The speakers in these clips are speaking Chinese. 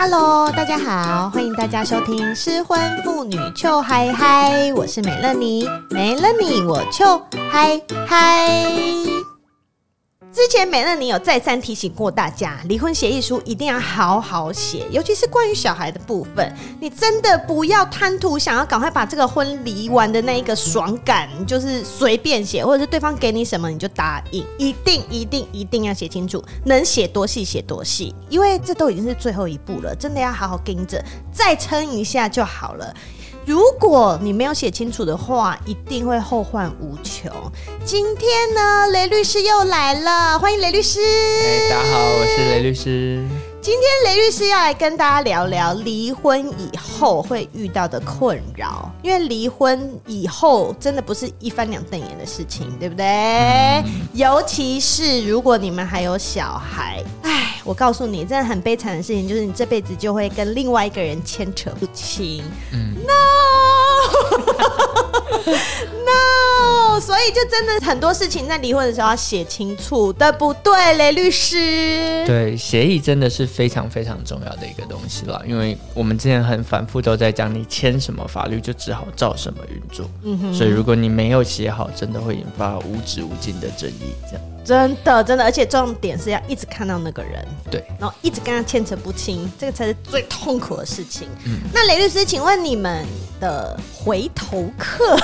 Hello，大家好，欢迎大家收听失婚妇女秋嗨嗨，我是美乐妮，美乐妮我秋嗨嗨。之前美乐你有再三提醒过大家，离婚协议书一定要好好写，尤其是关于小孩的部分，你真的不要贪图想要赶快把这个婚离完的那一个爽感，就是随便写，或者是对方给你什么你就答应，一定一定一定要写清楚，能写多细写多细，因为这都已经是最后一步了，真的要好好跟着，再撑一下就好了。如果你没有写清楚的话，一定会后患无穷。今天呢，雷律师又来了，欢迎雷律师。哎，大家好，我是雷律师。今天雷律师要来跟大家聊聊离婚以后会遇到的困扰，因为离婚以后真的不是一翻两瞪眼的事情，对不对？嗯。尤其是如果你们还有小孩，哎，我告诉你，真的很悲惨的事情，就是你这辈子就会跟另外一个人牵扯不清。嗯，No。no，所以就真的很多事情在离婚的时候要写清楚，对不对，雷律师？对，协议真的是非常非常重要的一个东西了，因为我们之前很反复都在讲，你签什么法律就只好照什么运作。嗯哼，所以如果你没有写好，真的会引发无止无尽的争议。这样。真的，真的，而且重点是要一直看到那个人，对，然后一直跟他牵扯不清，这个才是最痛苦的事情。嗯，那雷律师，请问你们的回头客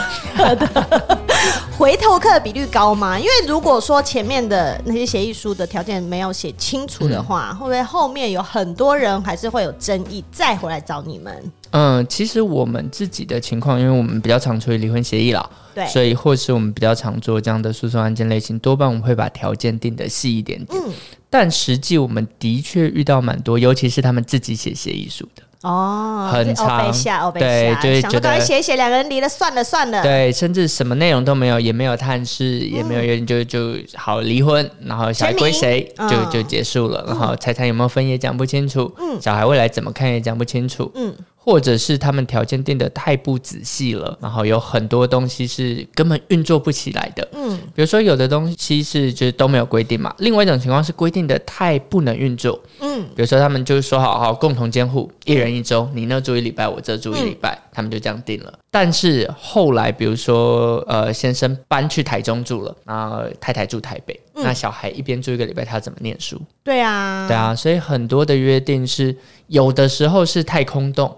的 回头客的比率高吗？因为如果说前面的那些协议书的条件没有写清楚的话，嗯，会不会后面有很多人还是会有争议再回来找你们？嗯，其实我们自己的情况，因为我们比较常处理离婚协议啦。对，所以或是我们比较常做这样的诉讼案件类型，多半我们会把条件定得细一点点。嗯，但实际我们的确遇到蛮多，尤其是他们自己写协议书的哦，很长，对，就是觉得写写两个人离了算了算了，对，甚至什么内容都没有，也没有探视，也没有就就好离婚，然后小孩归谁就就结束了，然后财产有没有分也讲不清楚，嗯，小孩未来怎么看也讲不清楚，嗯。或者是他们条件定得太不仔细了，然后有很多东西是根本运作不起来的。嗯，比如说有的东西是就是都没有规定嘛。另外一种情况是规定的太不能运作。嗯，比如说他们就是说好好共同监护，一人一周，你那住一礼拜，我这住一礼拜，嗯，他们就这样定了。但是后来比如说呃先生搬去台中住了，然后太太住台北，嗯，那小孩一边住一个礼拜，他怎么念书？对啊，对啊，所以很多的约定是有的时候是太空洞。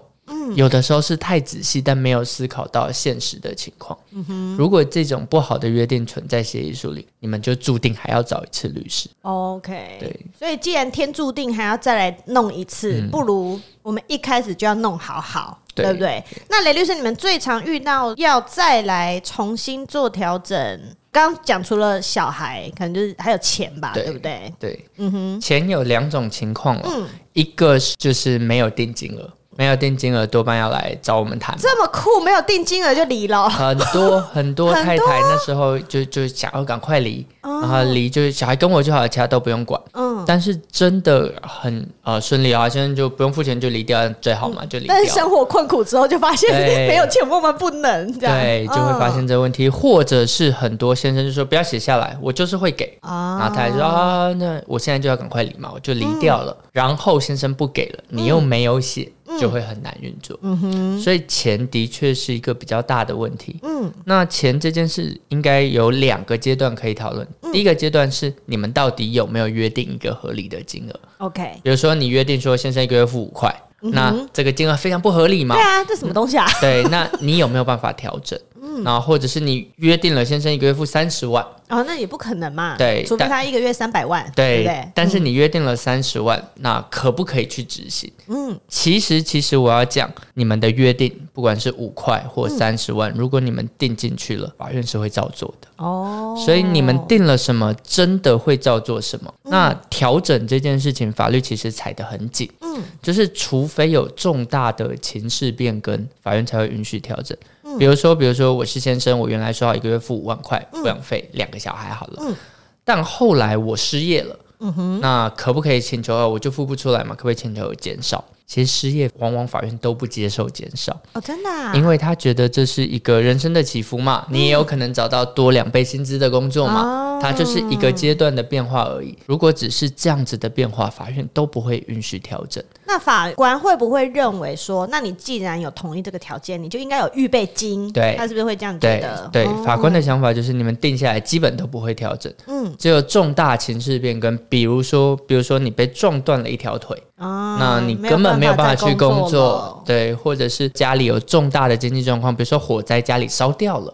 有的时候是太仔细，但没有思考到现实的情况。嗯哼，如果这种不好的约定存在协议书里，你们就注定还要找一次律师。OK，对，所以既然天注定还要再来弄一次，嗯，不如我们一开始就要弄好好，对，对不对？那雷律师，你们最常遇到要再来重新做调整，刚讲除了小孩，可能就是还有钱吧，对，对不对？对，嗯哼，钱有两种情况，嗯，一个是就是没有定金额。没有定金额，多半要来找我们谈。这么酷，没有定金额就离了。很多很多 太太那时候就就想要赶快离，哦，然后离就是小孩跟我就好了，其他都不用管。嗯，但是真的很呃顺利啊，现在就不用付钱就离掉最好嘛，就离掉。但是生活困苦之后就发现 没有钱我们不能这样。对，就会发现这个问题，嗯，或者是很多先生就说不要写下来，我就是会给。啊，然后太太说啊，那我现在就要赶快离嘛，我就离掉了，嗯。然后先生不给了，你又没有写。就会很难运作，嗯哼，所以钱的确是一个比较大的问题。嗯，那钱这件事应该有两个阶段可以讨论。嗯。第一个阶段是你们到底有没有约定一个合理的金额？OK，比如说你约定说先生一个月付五块，嗯，那这个金额非常不合理吗？对啊，这什么东西啊？对，那你有没有办法调整？嗯，然后或者是你约定了先生一个月付三十万。哦，那也不可能嘛。对，除非他一个月三百万，对，对不对？但是你约定了三十万，嗯，那可不可以去执行？嗯，其实其实我要讲，你们的约定，不管是五块或三十万，嗯，如果你们定进去了，法院是会照做的。哦，所以你们定了什么，真的会照做什么。嗯，那调整这件事情，法律其实踩得很紧。嗯，就是除非有重大的情势变更，法院才会允许调整。比如说，比如说我是先生，我原来说好一个月付五万块抚养费，两个小孩好了，嗯，但后来我失业了，嗯哼，那可不可以请求我就付不出来嘛？可不可以请求减少？其实失业往往法院都不接受减少哦，真的啊，因为他觉得这是一个人生的起伏嘛，你也有可能找到多两倍薪资的工作嘛，它就是一个阶段的变化而已。如果只是这样子的变化，法院都不会允许调整。那法官会不会认为说，那你既然有同意这个条件，你就应该有预备金？对，他是不是会这样觉得？对，对，法官的想法就是你们定下来基本都不会调整，嗯，只有重大情势变更，比如说，比如说你被撞断了一条腿。啊，那你根本没有办法去工作，对，或者是家里有重大的经济状况，比如说火灾，家里烧掉了。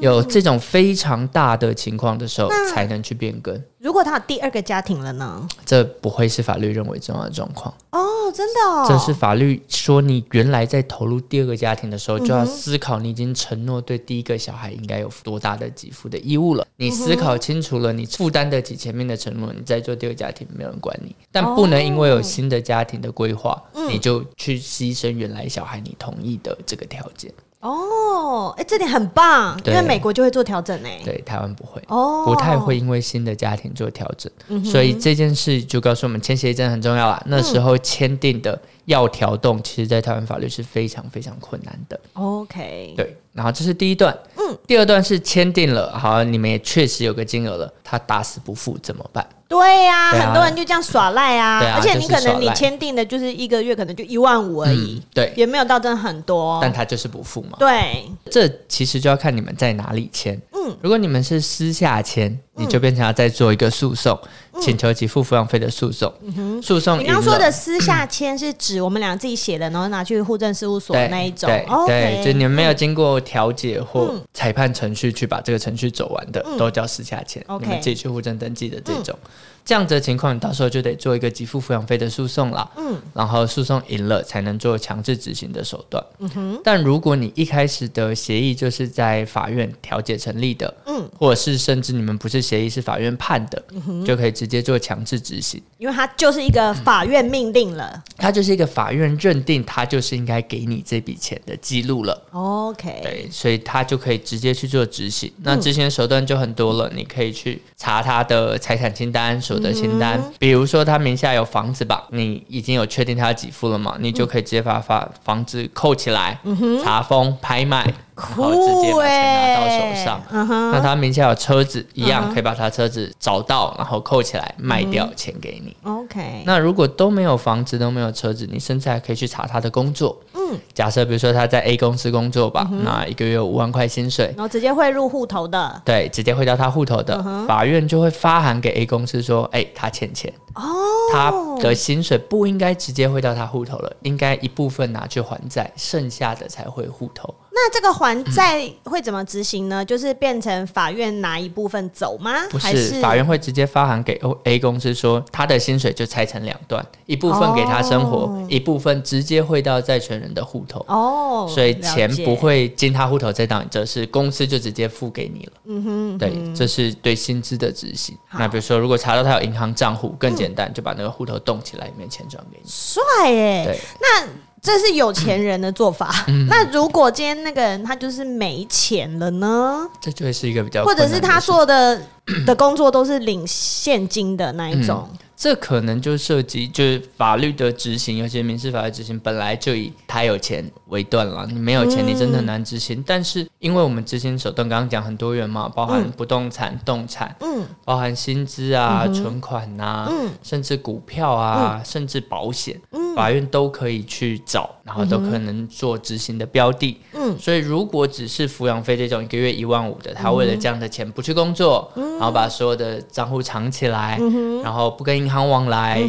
有这种非常大的情况的时候，才能去变更。如果他有第二个家庭了呢？这不会是法律认为重要的状况哦，真的哦。这是法律说，你原来在投入第二个家庭的时候，就要思考你已经承诺对第一个小孩应该有多大的给付的义务了。你思考清楚了，你负担得起前面的承诺，你再做第二个家庭，没有人管你。但不能因为有新的家庭的规划，你就去牺牲原来小孩你同意的这个条件。哦，哎，这点很棒，因为美国就会做调整哎，对，台湾不会，哦，不太会因为新的家庭做调整，嗯、所以这件事就告诉我们签协议真的很重要啦。嗯、那时候签订的要调动，其实在台湾法律是非常非常困难的。OK，对，然后这是第一段，嗯，第二段是签订了，好，你们也确实有个金额了，他打死不付怎么办？对呀、啊，很多人就这样耍赖啊，啊，而且你可能你签订的就是一个月可能就一万五而已，嗯，对，也没有到真的很多，但他就是不付嘛。对，这其实就要看你们在哪里签。嗯，如果你们是私下签，你就变成要再做一个诉讼，嗯、请求给付抚养费的诉讼。嗯哼，诉讼。你刚刚说的私下签是指我们俩自己写的，然后拿去户政事务所那一种。对，就你们没有经过调解或裁判程序去把这个程序走完的，嗯、都叫私下签。你自己去户政登记的这种。这样子的情况，你到时候就得做一个给付抚养费的诉讼了。嗯，然后诉讼赢了，才能做强制执行的手段。嗯哼。但如果你一开始的协议就是在法院调解成立的，嗯，或者是甚至你们不是协议是法院判的，嗯，就可以直接做强制执行，因为它就是一个法院命令了。嗯，它就是一个法院认定它就是应该给你这笔钱的记录了。OK，对，所以它就可以直接去做执行。那执行的手段就很多了，你可以去查他的财产清单的清单，比如说他名下有房子吧，你已经有确定他要给付了嘛？你就可以直接把房房子扣起来，查封、拍卖。然后直接把钱拿到手上。欸、那他名下有车子，一样可以把他车子找到，然后扣起来卖掉，钱给你。OK。那如果都没有房子，都没有车子，你甚至还可以去查他的工作。嗯。假设比如说他在 A 公司工作吧，嗯、那一个月有五万块薪水，然后直接汇入户头的。对，直接汇到他户头的，嗯，法院就会发函给 A 公司说：“哎、欸，他欠钱。”哦。他的薪水不应该直接汇到他户头了，应该一部分拿去还债，剩下的才会户头。那这个还债会怎么执行呢？嗯？就是变成法院拿一部分走吗？不是，是法院会直接发函给 O A 公司说，他的薪水就拆成两段，一部分给他生活，哦，一部分直接汇到债权人的户头。哦，所以钱不会进他户头再到你这，是公司就直接付给你了。嗯哼，嗯哼，对，这是对薪资的执行。那比如说，如果查到他有银行账户，更简单，嗯，就把那个户头动起来，里面钱转给你。帅耶！对，那。这是有钱人的做法。嗯、那如果今天那个人他就是没钱了呢？这就会是一个比较，或者是他做的的工作都是领现金的那一种。嗯这可能就涉及就是法律的执行，尤其民事法律执行本来就以他有钱为断了，你没有钱，你真的很难执行。嗯、但是因为我们执行手段刚刚讲很多元嘛，包含不动产、嗯、动产，嗯，包含薪资啊、嗯、存款呐、啊嗯，甚至股票啊，嗯、甚至保险、嗯，法院都可以去找，然后都可能做执行的标的。嗯，所以如果只是抚养费这种一个月一万五的，他为了这样的钱不去工作，嗯、然后把所有的账户藏起来，嗯、然后不跟银行往来，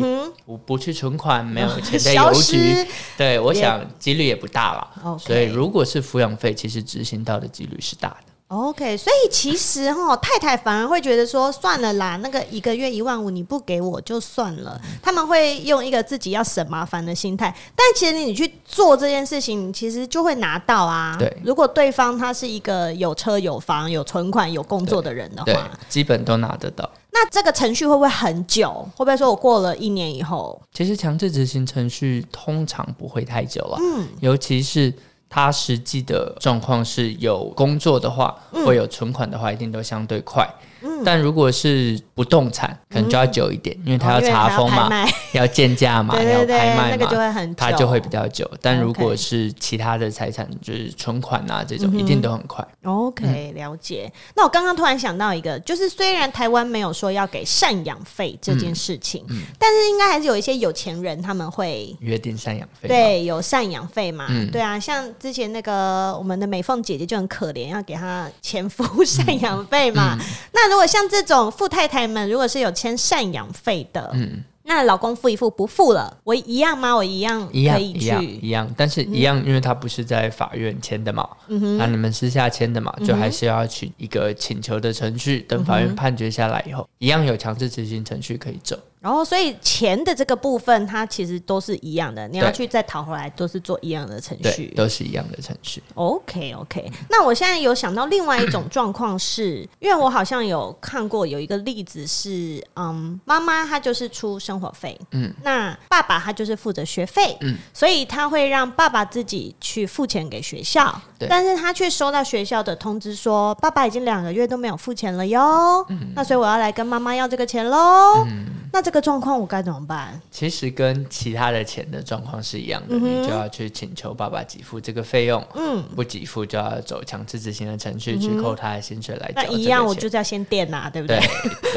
我不去存款，没有钱在邮局，失对，我想几率也不大了。所以如果是抚养费，其实执行到的几率是大的。OK，所以其实哈，太太反而会觉得说，算了啦，那个一个月一万五你不给我就算了。他们会用一个自己要省麻烦的心态，但其实你去做这件事情，你其实就会拿到啊。对，如果对方他是一个有车有房有存款有工作的人的话，基本都拿得到。那这个程序会不会很久？会不会说我过了一年以后？其实强制执行程序通常不会太久了，嗯，尤其是。他实际的状况是有工作的话，嗯、或有存款的话，一定都相对快。嗯、但如果是不动产，可能就要久一点，嗯、因为他要查封嘛，哦、要建价嘛，要拍卖嘛，那个就会很久，他就会比较久。但如果是其他的财产，就是存款啊这种，一定都很快。OK，了解。那我刚刚突然想到一个，就是虽然台湾没有说要给赡养费这件事情，但是应该还是有一些有钱人他们会约定赡养费，对，有赡养费嘛？嗯、对啊，像之前那个我们的美凤姐姐就很可怜，要给她前夫 赡养费嘛。那如果像这种富太太们，如果是有签赡养费的，嗯，那老公付一付不付了，我一样吗？我一样可以去。一样一样，但是一样，因为他不是在法院签的嘛，嗯。哼，那你们私下签的嘛，就还是要去一个请求的程序，等法院判决下来以后，一样有强制执行程序可以走。然后，所以钱的这个部分，它其实都是一样的。你要去再讨回来，都是做一样的程序，都是一样的程序。OK，OK。那我现在有想到另外一种状况是，因为我好像有看过有一个例子是，嗯，妈妈她就是出生活费，嗯，那爸爸他就是负责学费，嗯，所以他会让爸爸自己去付钱给学校，对，但是他却收到学校的通知说，爸爸已经两个月都没有付钱了哟，嗯，那所以我要来跟妈妈要这个钱喽，嗯。那这个状况我该怎么办？其实跟其他的钱的状况是一样的，嗯、你就要去请求爸爸给付这个费用。嗯，不给付就要走强制执行的程序，去扣他的薪水来缴。那一样，我就是要先垫呐、啊，对不 对？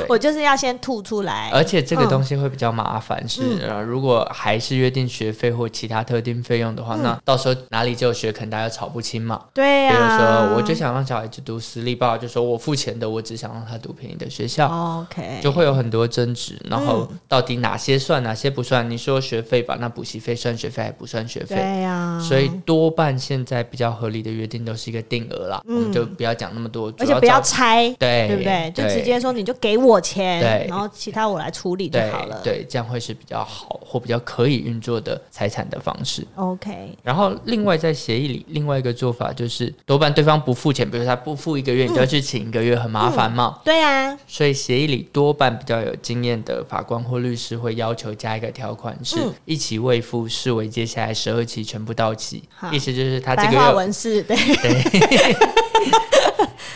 我就是要先吐出来。而且这个东西会比较麻烦，嗯、是呃，如果还是约定学费或其他特定费用的话，嗯、那到时候哪里就学，肯定大家吵不清嘛。对呀、啊。比如说，我就想让小孩子读私立，爸爸就说我付钱的，我只想让他读便宜的学校。OK，就会有很多争执，然后到底。哪些算，哪些不算？你说学费吧，那补习费算学费还不算学费？对呀、啊。所以多半现在比较合理的约定都是一个定额啦，嗯、我们就不要讲那么多，而且不要拆，对，对不对？就直接说你就给我钱，对，然后其他我来处理就好了。对，对，这样会是比较好或比较可以运作的财产的方式。OK。然后另外在协议里，另外一个做法就是多半对方不付钱，比如说他不付一个月，嗯、你就要去请一个月，很麻烦嘛。对啊。所以协议里多半比较有经验的法官或律师。会要求加一个条款，是一期未付视为接下来十二期全部到期，意思就是他这个对。对，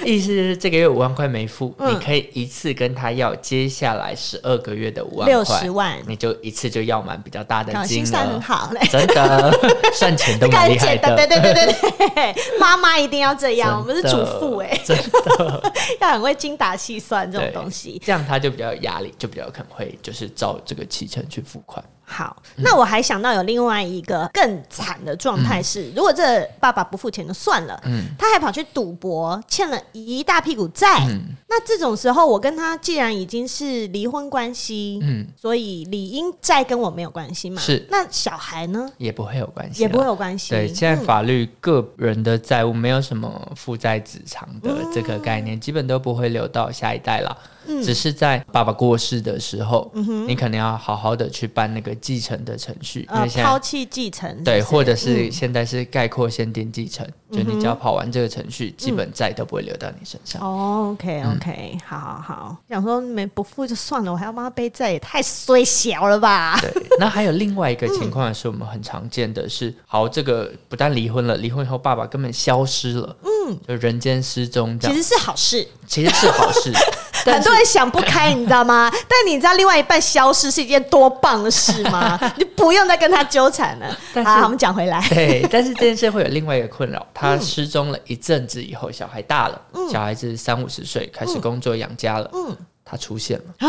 意思就是这个月五万块没付，你可以一次跟他要接下来十二个月的五万块，六十万，你就一次就要满比较大的金额，算很好嘞，真的 算钱都蛮厉害的，对对对对对，妈妈一定要这样，我们是主妇哎，真的 要很会精打细算这种东西，这样他就比较有压力，就比较可能会就是照。这个期程去付款。好，那我还想到有另外一个更惨的状态是，嗯、如果这爸爸不付钱就算了，嗯，他还跑去赌博，欠了一大屁股债，嗯，那这种时候我跟他既然已经是离婚关系，嗯，所以理应债跟我没有关系嘛，是，那小孩呢？也不会有关系，也不会有关系。对，现在法律个人的债务没有什么负债子偿的这个概念，嗯、基本都不会留到下一代了，嗯，只是在爸爸过世的时候，嗯，你可能要好好的去办那个。继承的程序，呃，抛弃继承，对，或者是现在是概括限定继承，就你只要跑完这个程序，基本债都不会留到你身上。OK，OK，好好好，想说没不付就算了，我还要帮他背债，也太衰小了吧？对，那还有另外一个情况是我们很常见的是，好，这个不但离婚了，离婚以后爸爸根本消失了，嗯，就人间失踪，这样。其实是好事，其实是好事。很多人想不开，你知道吗？但你知道另外一半消失是一件多棒的事吗？你不用再跟他纠缠了。好，我们讲回来。对，但是这件事会有另外一个困扰。他失踪了一阵子以后，小孩大了，嗯、小孩子三五十岁，开始工作养家了。嗯，他出现了。啊，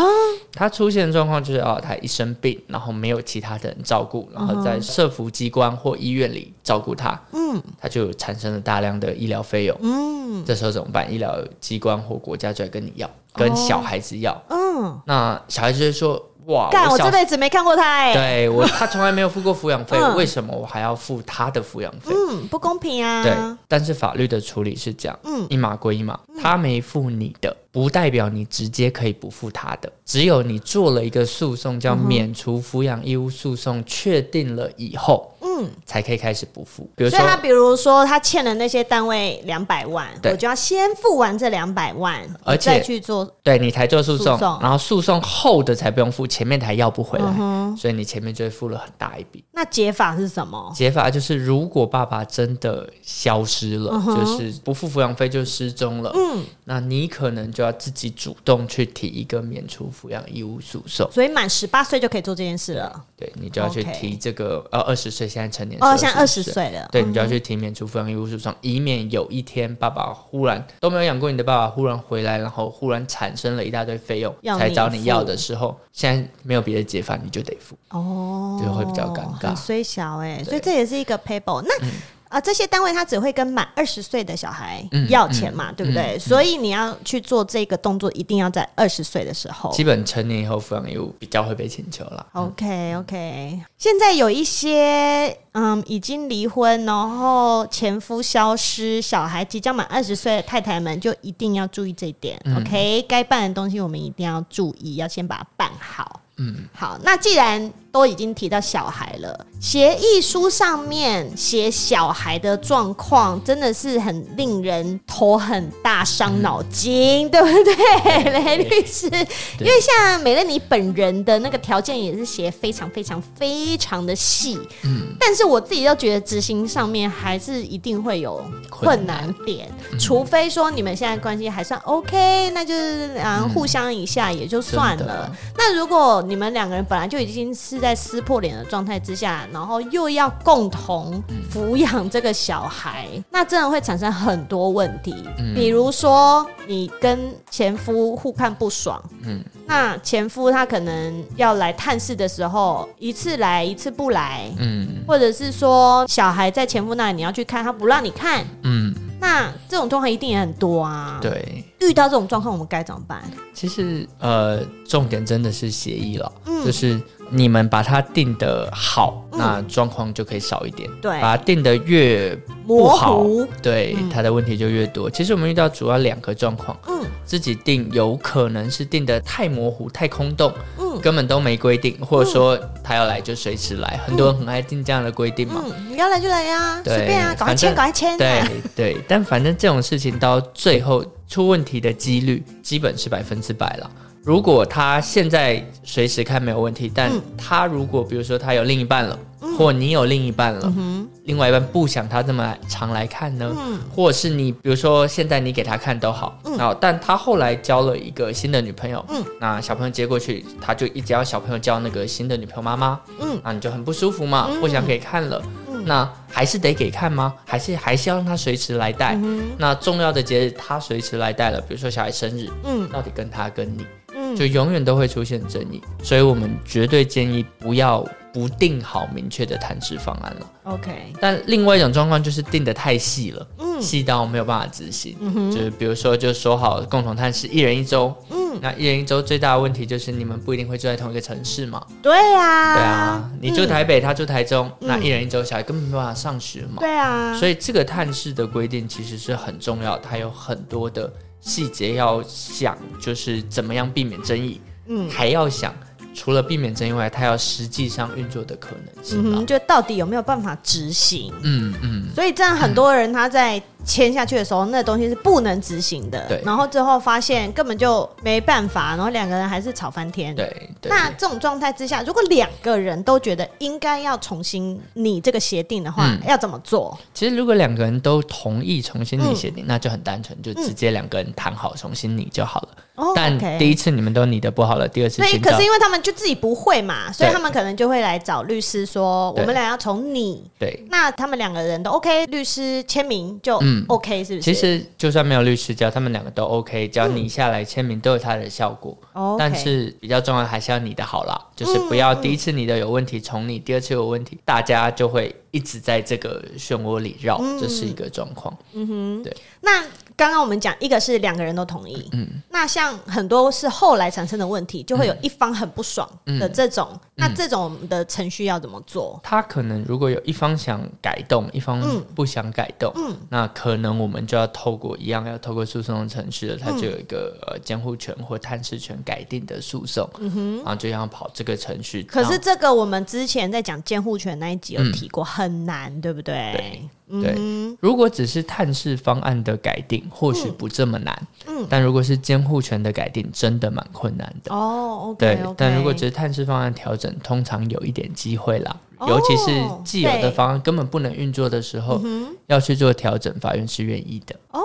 他出现的状况就是哦，他一生病，然后没有其他的人照顾，然后在社福机关或医院里照顾他。嗯，他就产生了大量的医疗费用。嗯，这时候怎么办？医疗机关或国家就来跟你要。跟小孩子要，嗯，那小孩子就说：“哇，干，我这辈子没看过他哎、欸。对我，他从来没有付过抚养费，嗯、为什么我还要付他的抚养费？嗯，不公平啊。对，但是法律的处理是这样，嗯，一码归一码，他没付你的，不代表你直接可以不付他的，只有你做了一个诉讼，叫免除抚养义务诉讼，确定了以后。嗯，才可以开始不付。比如说，所以他比如说他欠了那些单位两百万，我就要先付完这两百万，而且再去做，对你才做诉讼，然后诉讼后的才不用付，前面才要不回来，嗯、所以你前面就会付了很大一笔。那解法是什么？解法就是，如果爸爸真的消失了，嗯、就是不付抚养费就失踪了，嗯，那你可能就要自己主动去提一个免除抚养义务诉讼。所以满十八岁就可以做这件事了，对，你就要去提这个，呃，二十岁现在。成年哦，现在二十岁了，对，你就要去提免除抚养义务诉讼，以免有一天爸爸忽然都没有养过你的爸爸忽然回来，然后忽然产生了一大堆费用，才找你要的时候，现在没有别的解法，你就得付哦，就会比较尴尬。很衰小哎，所以这也是一个 paper 那。嗯啊，这些单位他只会跟满二十岁的小孩要钱嘛，嗯嗯、对不对？嗯、所以你要去做这个动作，一定要在二十岁的时候。基本成年以后抚养义务比较会被请求了。OK OK，现在有一些嗯已经离婚，然后前夫消失，小孩即将满二十岁的太太们，就一定要注意这一点。嗯、OK，该办的东西我们一定要注意，要先把它办好。嗯，好，那既然都已经提到小孩了，协议书上面写小孩的状况，真的是很令人头很大、伤脑筋，嗯、对不对，雷律师？因为像美乐你本人的那个条件也是写非常、非常、非常的细，嗯，但是我自己都觉得执行上面还是一定会有困难点，难除非说你们现在关系还算 OK，那就是啊互相一下也就算了。嗯、那如果你们两个人本来就已经是在撕破脸的状态之下，然后又要共同抚养这个小孩，嗯、那真的会产生很多问题。嗯、比如说，你跟前夫互看不爽，嗯，那前夫他可能要来探视的时候，一次来一次不来，嗯，或者是说小孩在前夫那里你要去看，他不让你看，嗯。那这种状况一定也很多啊。对，遇到这种状况，我们该怎么办？其实，呃，重点真的是协议了，嗯，就是你们把它定的好，嗯、那状况就可以少一点。对，把它定的越不好，模糊，对，嗯、它的问题就越多。其实我们遇到主要两个状况，嗯，自己定有可能是定的太模糊、太空洞。嗯根本都没规定，或者说他要来就随时来，很多人很爱定这样的规定嘛。嗯，你要来就来呀，随便啊，赶快签，赶快签。对对，但反正这种事情到最后出问题的几率基本是百分之百了。如果他现在随时看没有问题，但他如果比如说他有另一半了。或你有另一半了，嗯、另外一半不想他这么常来看呢？嗯、或者是你，比如说现在你给他看都好，然后、嗯、但他后来交了一个新的女朋友，嗯、那小朋友接过去，他就一直要小朋友叫那个新的女朋友妈妈，嗯，那你就很不舒服嘛，嗯、不想给看了，嗯、那还是得给看吗？还是还是要让他随时来带？嗯、那重要的节日他随时来带了，比如说小孩生日，嗯，到底跟他跟你，嗯、就永远都会出现争议，所以我们绝对建议不要。不定好明确的探视方案了，OK。但另外一种状况就是定得太细了，嗯，细到没有办法执行。嗯，就是比如说，就说好共同探视一人一周，嗯，那一人一周最大的问题就是你们不一定会住在同一个城市嘛。对呀，对啊，你住台北，他住台中，那一人一周小孩根本没办法上学嘛。对啊，所以这个探视的规定其实是很重要，它有很多的细节要想，就是怎么样避免争议，嗯，还要想。除了避免争议外，它要实际上运作的可能性，嗯，就到底有没有办法执行？嗯嗯。嗯，所以这样很多人他在签下去的时候，嗯、那东西是不能执行的。对。然后之后发现根本就没办法，然后两个人还是吵翻天。对。對，那这种状态之下，如果两个人都觉得应该要重新拟这个协定的话，嗯、要怎么做？其实如果两个人都同意重新拟协定，嗯、那就很单纯，就直接两个人谈好重新拟就好了。但第一次你们都拟的不好了，第二次。所以可是因为他们就自己不会嘛，所以他们可能就会来找律师说，我们俩要从拟。对。那他们两个人都 OK，律师签名就 OK，是不是？其实就算没有律师，只要他们两个都 OK，只要你下来签名都有它的效果。哦。但是比较重要还是要你的好啦，就是不要第一次你的有问题从你，第二次有问题大家就会一直在这个漩涡里绕，嗯、这是一个状况。嗯哼，对。那刚刚我们讲一个是两个人都同意，嗯，那像很多是后来产生的问题，就会有一方很不爽的这种，嗯、那这种的程序要怎么做？他可能如果有一方想改动，一方不想改动，嗯，那可能我们就要透过一样要透过诉讼程序了，他就有一个呃监护权或探视权改定的诉讼，嗯哼，然后就要跑这个程序。可是这个我们之前在讲监护权那一集有提过，很难，对不对？对。对，如果只是探视方案的改定，或许不这么难。嗯，但如果是监护权的改定，真的蛮困难的。哦，对。但如果只是探视方案调整，通常有一点机会啦。尤其是既有的方案根本不能运作的时候，要去做调整，法院是愿意的。哦，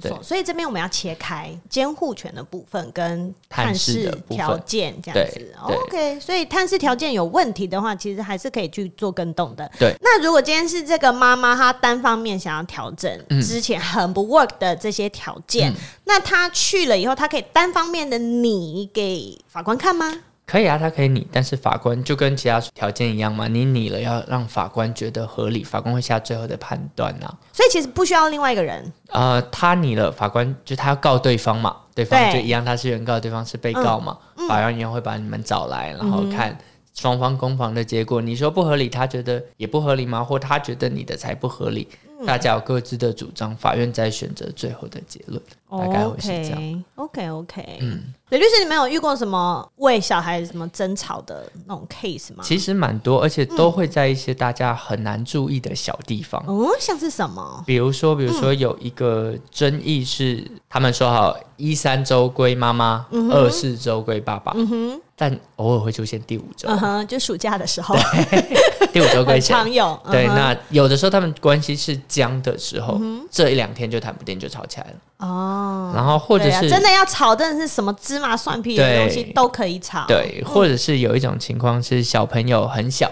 对。所以这边我们要切开监护权的部分跟探视条件这样子。OK，所以探视条件有问题的话，其实还是可以去做更动的。对。那如果今天是这个妈妈她单方面想要调整之前很不 work 的这些条件，那她去了以后，她可以单方面的你给法官看吗？可以啊，他可以拟，但是法官就跟其他条件一样嘛，你拟了要让法官觉得合理，法官会下最后的判断呐。所以其实不需要另外一个人。呃，他拟了，法官就他要告对方嘛，对方就一样，他是原告，对方是被告嘛，嗯嗯、法院也会把你们找来，然后看双方攻防的结果。你说不合理，他觉得也不合理吗？或他觉得你的才不合理？大家有各自的主张，法院再选择最后的结论，大概会是这样。OK OK，嗯，李律师，你们有遇过什么为小孩什么争吵的那种 case 吗？其实蛮多，而且都会在一些大家很难注意的小地方。哦，像是什么？比如说，比如说有一个争议是，他们说好一三周归妈妈，二四周归爸爸。嗯哼。但偶尔会出现第五周，嗯哼，就暑假的时候，第五周归谁？常有。对，那有的时候他们关系是僵的时候，这一两天就谈不定，就吵起来了。哦，然后或者是真的要炒，真的是什么芝麻蒜皮的东西都可以炒。对，或者是有一种情况是小朋友很小，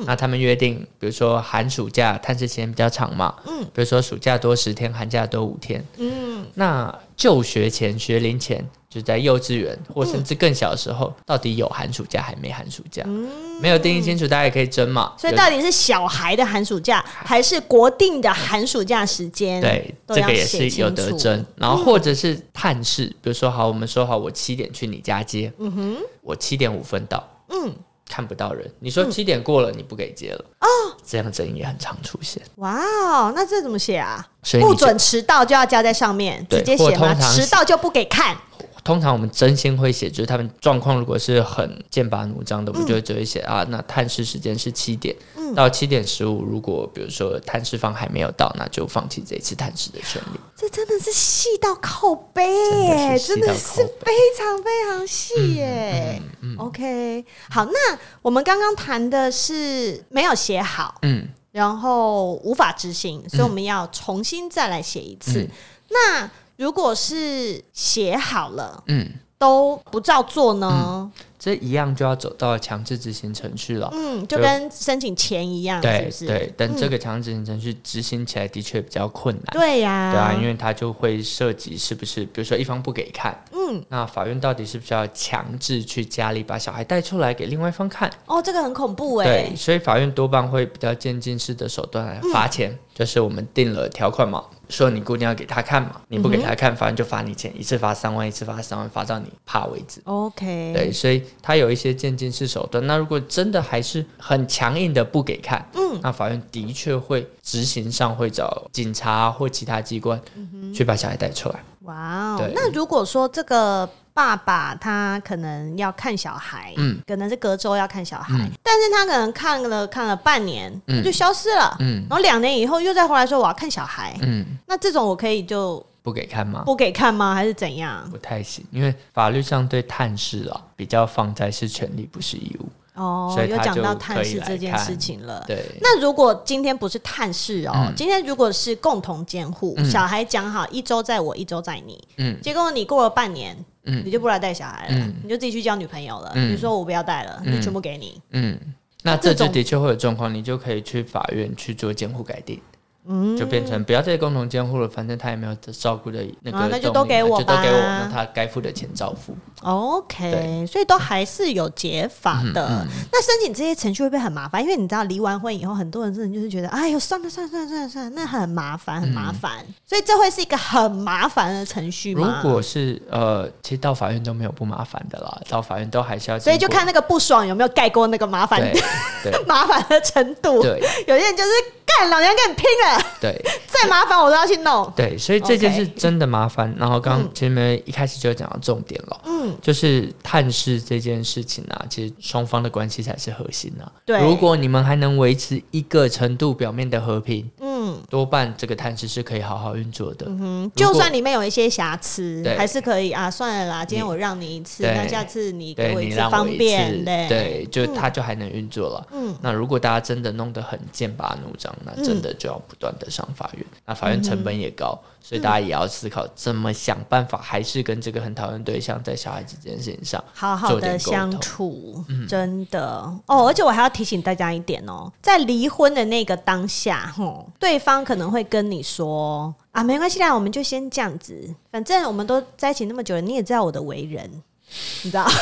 嗯，那他们约定，比如说寒暑假探视时间比较长嘛，嗯，比如说暑假多十天，寒假多五天，嗯，那就学前学龄前。就在幼稚园或甚至更小的时候，嗯、到底有寒暑假还没寒暑假？嗯、没有定义清楚，大家也可以争嘛。所以到底是小孩的寒暑假，还是国定的寒暑假时间？对，这个也是有得争。然后或者是探视，嗯、比如说好，我们说好，我七点去你家接，嗯哼，我七点五分到，嗯。看不到人，你说七点过了，你不给接了哦，这样争议也很常出现。哇哦，那这怎么写啊？不准迟到就要加在上面，直接写吗？迟到就不给看。通常我们真心会写，就是他们状况如果是很剑拔弩张的，我们就会只会写啊，那探视时间是七点，到七点十五，如果比如说探视方还没有到，那就放弃这一次探视的权利。这真的是细到靠背耶，真的是非常非常细耶。OK，好，那我们刚刚谈的是没有写好，嗯，然后无法执行，所以我们要重新再来写一次。那如果是写好了，嗯，都不照做呢？嗯这一样就要走到强制执行程序了，嗯，就跟申请钱一样，对是是对。但这个强制执行程序执行起来的确比较困难，对呀、啊，对啊，因为它就会涉及是不是，比如说一方不给看，嗯，那法院到底是不是要强制去家里把小孩带出来给另外一方看？哦，这个很恐怖哎。对，所以法院多半会比较渐进式的手段来罚钱，嗯、就是我们定了条款嘛。说你固定要给他看嘛，你不给他看，法院就罚你钱，一次罚三万，一次罚三万，罚到你怕为止。OK，对，所以他有一些渐进式手段。那如果真的还是很强硬的不给看，嗯，那法院的确会执行上会找警察或其他机关去把小孩带出来。哇哦，那如果说这个。爸爸他可能要看小孩，嗯，可能是隔周要看小孩，嗯、但是他可能看了看了半年，嗯，就消失了，嗯，然后两年以后又再回来说我要看小孩，嗯，那这种我可以就不给看吗？不给看吗？还是怎样？不太行，因为法律上对探视啊比较放在是权利不是义务。哦，有讲到探视这件事情了。对，那如果今天不是探视哦，嗯、今天如果是共同监护，嗯、小孩讲好一周在我，一周在你，嗯，结果你过了半年，嗯，你就不来带小孩了，嗯、你就自己去交女朋友了，嗯、你说我不要带了，嗯、就全部给你，嗯，那这就的确会有状况，你就可以去法院去做监护改定。嗯，就变成不要再共同监护了，反正他也没有照顾的那个、啊，那就都给我吧，就都给我，那他该付的钱照付。OK，所以都还是有解法的。嗯嗯、那申请这些程序会不会很麻烦？因为你知道离完婚以后，很多人真的就是觉得，哎呦，算了算了算了算了算了，那很麻烦很麻烦。嗯、所以这会是一个很麻烦的程序吗？如果是呃，其实到法院都没有不麻烦的啦，到法院都还是要。所以就看那个不爽有没有盖过那个麻烦，麻烦的程度。对，有些人就是。干，老娘跟你拼了！对，再麻烦我都要去弄。对，所以这件事真的麻烦。然后刚刚前面一开始就讲到重点了，嗯，就是探视这件事情啊，其实双方的关系才是核心啊。对，如果你们还能维持一个程度表面的和平，嗯，多半这个探视是可以好好运作的。嗯哼，就算里面有一些瑕疵，还是可以啊。算了啦，今天我让你一次，那下次你给我一次方便，对，就他就还能运作了。嗯，那如果大家真的弄得很剑拔弩张，那真的就要不断的上法院，嗯、那法院成本也高，嗯、所以大家也要思考怎么想办法，还是跟这个很讨厌对象在小孩子这件事情上好好的相处。嗯、真的。哦，而且我还要提醒大家一点哦，在离婚的那个当下，吼，对方可能会跟你说啊，没关系啦，我们就先这样子，反正我们都在一起那么久了，你也知道我的为人，你知道。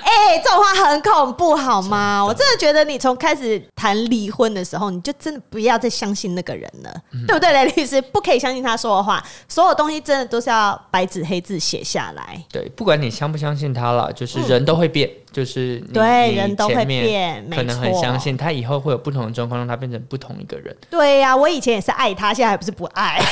哎、欸，这种话很恐怖，好吗？我真的觉得你从开始谈离婚的时候，你就真的不要再相信那个人了，嗯、对不对，雷律师？不可以相信他说的话，所有东西真的都是要白纸黑字写下来。对，不管你相不相信他了，就是人都会变，嗯、就是对，人都会变，可能很相信他以后会有不同的状况，让他变成不同一个人。对呀、啊，我以前也是爱他，现在还不是不爱。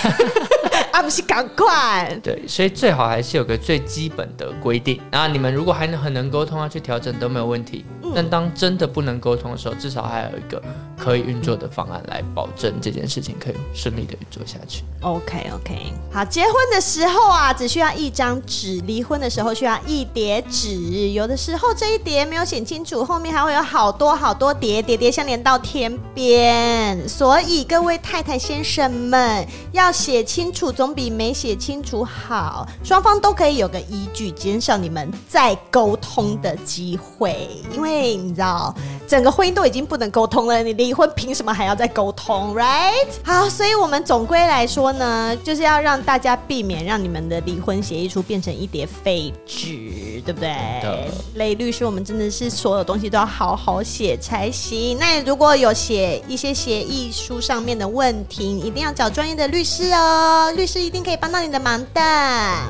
啊，不是赶快！对，所以最好还是有个最基本的规定。然后你们如果还能很能沟通啊，去调整都没有问题。嗯、但当真的不能沟通的时候，至少还有一个可以运作的方案来保证这件事情可以顺利的运作下去。OK OK，好，结婚的时候啊，只需要一张纸；离婚的时候需要一叠纸。有的时候这一叠没有写清楚，后面还会有好多好多叠，叠叠相连到天边。所以各位太太先生们要写清楚。总比没写清楚好，双方都可以有个依据，减少你们再沟通的机会。因为你知道，整个婚姻都已经不能沟通了，你离婚凭什么还要再沟通？Right？好，所以我们总归来说呢，就是要让大家避免让你们的离婚协议书变成一叠废纸，对不对？对。雷律师，我们真的是所有东西都要好好写才行。那如果有写一些协议书上面的问题，你一定要找专业的律师哦，律师。一定可以帮到你的忙的。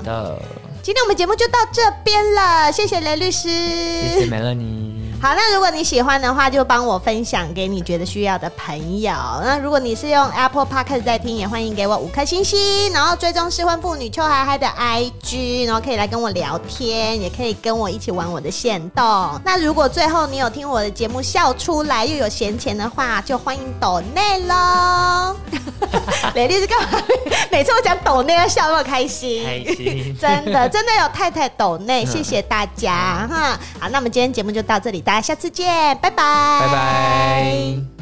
的，今天我们节目就到这边了，谢谢雷律师，谢谢梅乐妮。好，那如果你喜欢的话，就帮我分享给你觉得需要的朋友。那如果你是用 Apple Podcast 在听，也欢迎给我五颗星星，然后追踪失婚妇女邱海海的 IG，然后可以来跟我聊天，也可以跟我一起玩我的限动。那如果最后你有听我的节目笑出来，又有闲钱的话，就欢迎抖内喽。雷律师干嘛？每次我讲抖内要笑那么开心，开心，真的真的有太太抖内，谢谢大家哈。好，那我们今天节目就到这里。大家下次见，拜拜，拜拜。